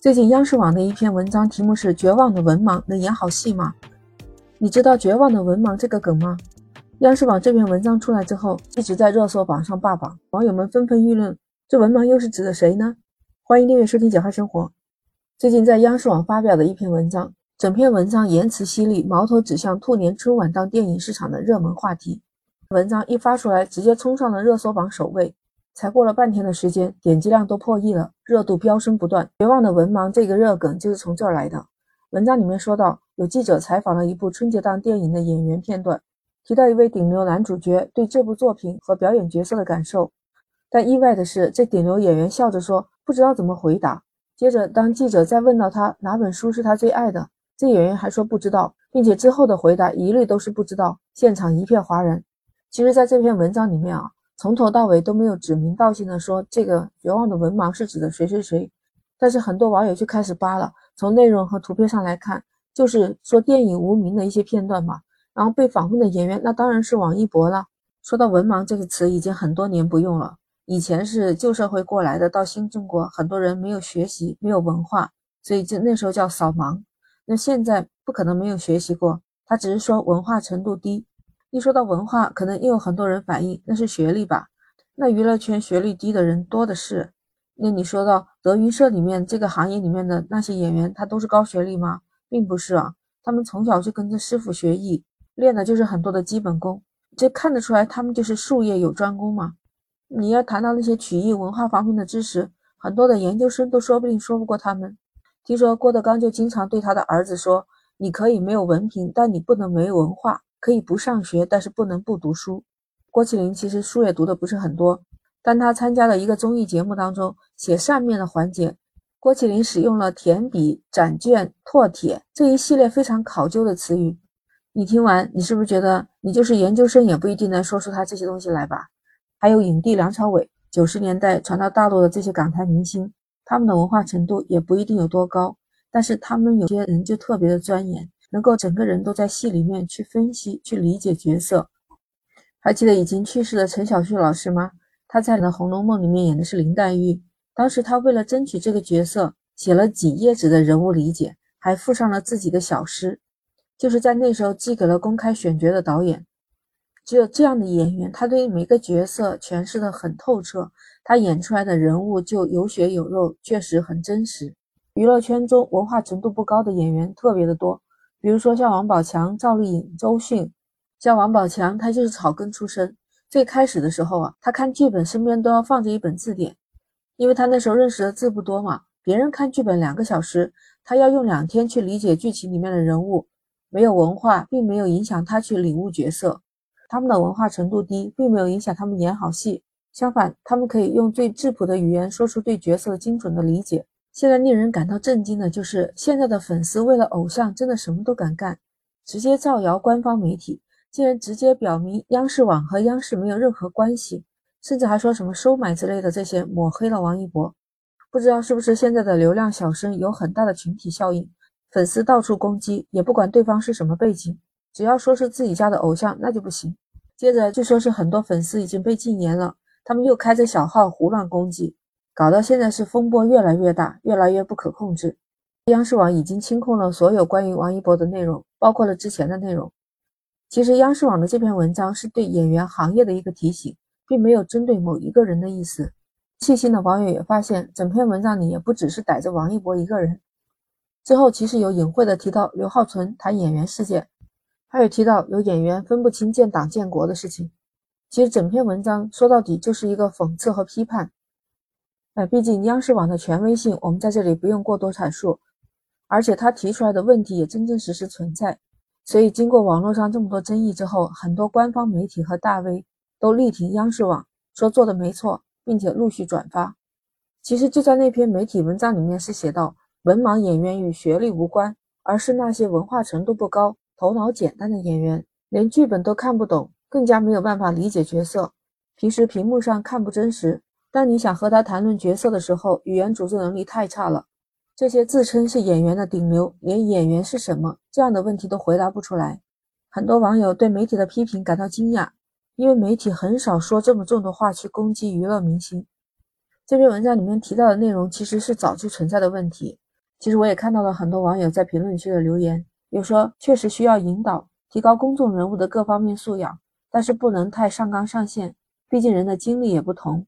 最近央视网的一篇文章，题目是“绝望的文盲能演好戏吗？”你知道“绝望的文盲”这个梗吗？央视网这篇文章出来之后，一直在热搜榜上霸榜，网友们纷纷议论：这文盲又是指的谁呢？欢迎订阅收听《简化生活》。最近在央视网发表的一篇文章，整篇文章言辞犀利，矛头指向兔年春晚档电影市场的热门话题。文章一发出来，直接冲上了热搜榜首位。才过了半天的时间，点击量都破亿了，热度飙升不断。绝望的文盲这个热梗就是从这儿来的。文章里面说到，有记者采访了一部春节档电影的演员片段，提到一位顶流男主角对这部作品和表演角色的感受。但意外的是，这顶流演员笑着说不知道怎么回答。接着，当记者再问到他哪本书是他最爱的，这演员还说不知道，并且之后的回答一律都是不知道。现场一片哗然。其实，在这篇文章里面啊。从头到尾都没有指名道姓的说这个绝望的文盲是指的谁谁谁，但是很多网友就开始扒了。从内容和图片上来看，就是说电影无名的一些片段嘛。然后被访问的演员那当然是王一博了。说到文盲这个词，已经很多年不用了。以前是旧社会过来的，到新中国，很多人没有学习，没有文化，所以就那时候叫扫盲。那现在不可能没有学习过，他只是说文化程度低。一说到文化，可能又有很多人反映那是学历吧？那娱乐圈学历低的人多的是。那你说到德云社里面这个行业里面的那些演员，他都是高学历吗？并不是啊，他们从小就跟着师傅学艺，练的就是很多的基本功，这看得出来他们就是术业有专攻嘛。你要谈到那些曲艺文化方面的知识，很多的研究生都说不定说不过他们。听说郭德纲就经常对他的儿子说：“你可以没有文凭，但你不能没文化。”可以不上学，但是不能不读书。郭麒麟其实书也读的不是很多，但他参加了一个综艺节目当中写扇面的环节，郭麒麟使用了填笔、展卷、拓帖这一系列非常考究的词语。你听完，你是不是觉得你就是研究生也不一定能说出他这些东西来吧？还有影帝梁朝伟，九十年代传到大陆的这些港台明星，他们的文化程度也不一定有多高，但是他们有些人就特别的钻研。能够整个人都在戏里面去分析、去理解角色。还记得已经去世的陈小旭老师吗？他在《的红楼梦》里面演的是林黛玉。当时他为了争取这个角色，写了几页纸的人物理解，还附上了自己的小诗，就是在那时候寄给了公开选角的导演。只有这样的演员，他对每个角色诠释的很透彻，他演出来的人物就有血有肉，确实很真实。娱乐圈中文化程度不高的演员特别的多。比如说像王宝强、赵丽颖、周迅，像王宝强，他就是草根出身。最开始的时候啊，他看剧本身边都要放着一本字典，因为他那时候认识的字不多嘛。别人看剧本两个小时，他要用两天去理解剧情里面的人物。没有文化，并没有影响他去领悟角色。他们的文化程度低，并没有影响他们演好戏。相反，他们可以用最质朴的语言说出对角色精准的理解。现在令人感到震惊的就是，现在的粉丝为了偶像，真的什么都敢干，直接造谣官方媒体，竟然直接表明央视网和央视没有任何关系，甚至还说什么收买之类的，这些抹黑了王一博。不知道是不是现在的流量小生有很大的群体效应，粉丝到处攻击，也不管对方是什么背景，只要说是自己家的偶像，那就不行。接着据说是很多粉丝已经被禁言了，他们又开着小号胡乱攻击。搞到现在是风波越来越大，越来越不可控制。央视网已经清空了所有关于王一博的内容，包括了之前的内容。其实央视网的这篇文章是对演员行业的一个提醒，并没有针对某一个人的意思。细心的网友也发现，整篇文章里也不只是逮着王一博一个人。之后其实有隐晦的提到刘浩存谈演员事件，还有提到有演员分不清建党建国的事情。其实整篇文章说到底就是一个讽刺和批判。毕竟央视网的权威性，我们在这里不用过多阐述，而且他提出来的问题也真真实实存在。所以，经过网络上这么多争议之后，很多官方媒体和大 V 都力挺央视网，说做的没错，并且陆续转发。其实就在那篇媒体文章里面是写到，文盲演员与学历无关，而是那些文化程度不高、头脑简单的演员，连剧本都看不懂，更加没有办法理解角色，平时屏幕上看不真实。当你想和他谈论角色的时候，语言组织能力太差了。这些自称是演员的顶流，连演员是什么这样的问题都回答不出来。很多网友对媒体的批评感到惊讶，因为媒体很少说这么重的话去攻击娱乐明星。这篇文章里面提到的内容其实是早就存在的问题，其实我也看到了很多网友在评论区的留言，有说确实需要引导，提高公众人物的各方面素养，但是不能太上纲上线，毕竟人的经历也不同。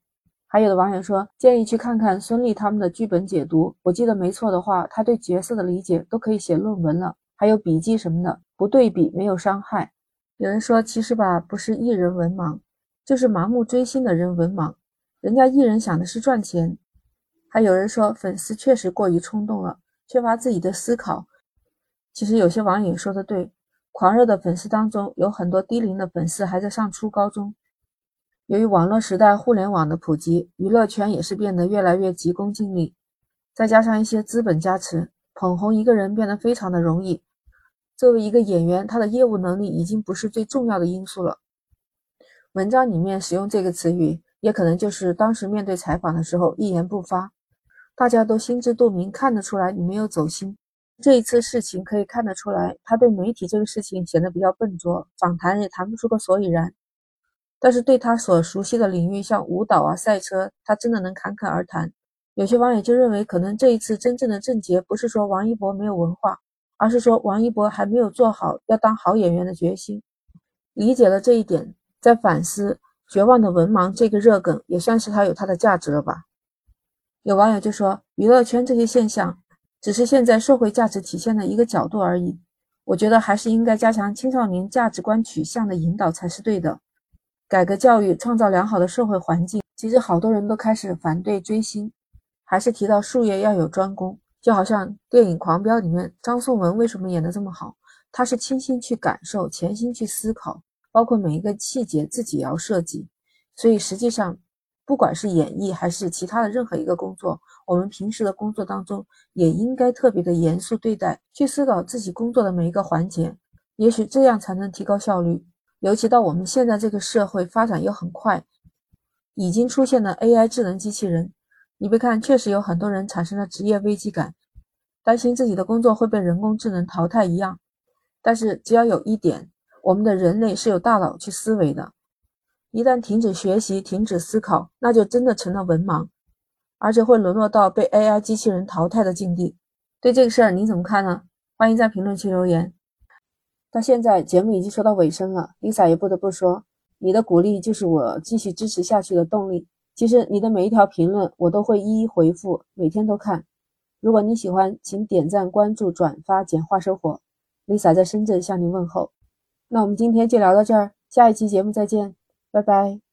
还有的网友说，建议去看看孙俪他们的剧本解读，我记得没错的话，他对角色的理解都可以写论文了，还有笔记什么的，不对比没有伤害。有人说，其实吧，不是艺人文盲，就是盲目追星的人文盲，人家艺人想的是赚钱。还有人说，粉丝确实过于冲动了，缺乏自己的思考。其实有些网友说的对，狂热的粉丝当中有很多低龄的粉丝还在上初高中。由于网络时代互联网的普及，娱乐圈也是变得越来越急功近利，再加上一些资本加持，捧红一个人变得非常的容易。作为一个演员，他的业务能力已经不是最重要的因素了。文章里面使用这个词语，也可能就是当时面对采访的时候一言不发，大家都心知肚明，看得出来你没有走心。这一次事情可以看得出来，他对媒体这个事情显得比较笨拙，访谈也谈不出个所以然。但是对他所熟悉的领域，像舞蹈啊、赛车，他真的能侃侃而谈。有些网友就认为，可能这一次真正的症结不是说王一博没有文化，而是说王一博还没有做好要当好演员的决心。理解了这一点，在反思“绝望的文盲”这个热梗，也算是他有他的价值了吧。有网友就说，娱乐圈这些现象，只是现在社会价值体现的一个角度而已。我觉得还是应该加强青少年价值观取向的引导才是对的。改革教育，创造良好的社会环境。其实好多人都开始反对追星，还是提到术业要有专攻。就好像电影《狂飙》里面，张颂文为什么演得这么好？他是倾心去感受，潜心去思考，包括每一个细节自己也要设计。所以实际上，不管是演艺还是其他的任何一个工作，我们平时的工作当中也应该特别的严肃对待，去思考自己工作的每一个环节。也许这样才能提高效率。尤其到我们现在这个社会发展又很快，已经出现了 AI 智能机器人。你别看，确实有很多人产生了职业危机感，担心自己的工作会被人工智能淘汰一样。但是只要有一点，我们的人类是有大脑去思维的，一旦停止学习、停止思考，那就真的成了文盲，而且会沦落到被 AI 机器人淘汰的境地。对这个事儿你怎么看呢？欢迎在评论区留言。到现在节目已经说到尾声了，Lisa 也不得不说，你的鼓励就是我继续支持下去的动力。其实你的每一条评论我都会一一回复，每天都看。如果你喜欢，请点赞、关注、转发，简化生活。Lisa 在深圳向您问候。那我们今天就聊到这儿，下一期节目再见，拜拜。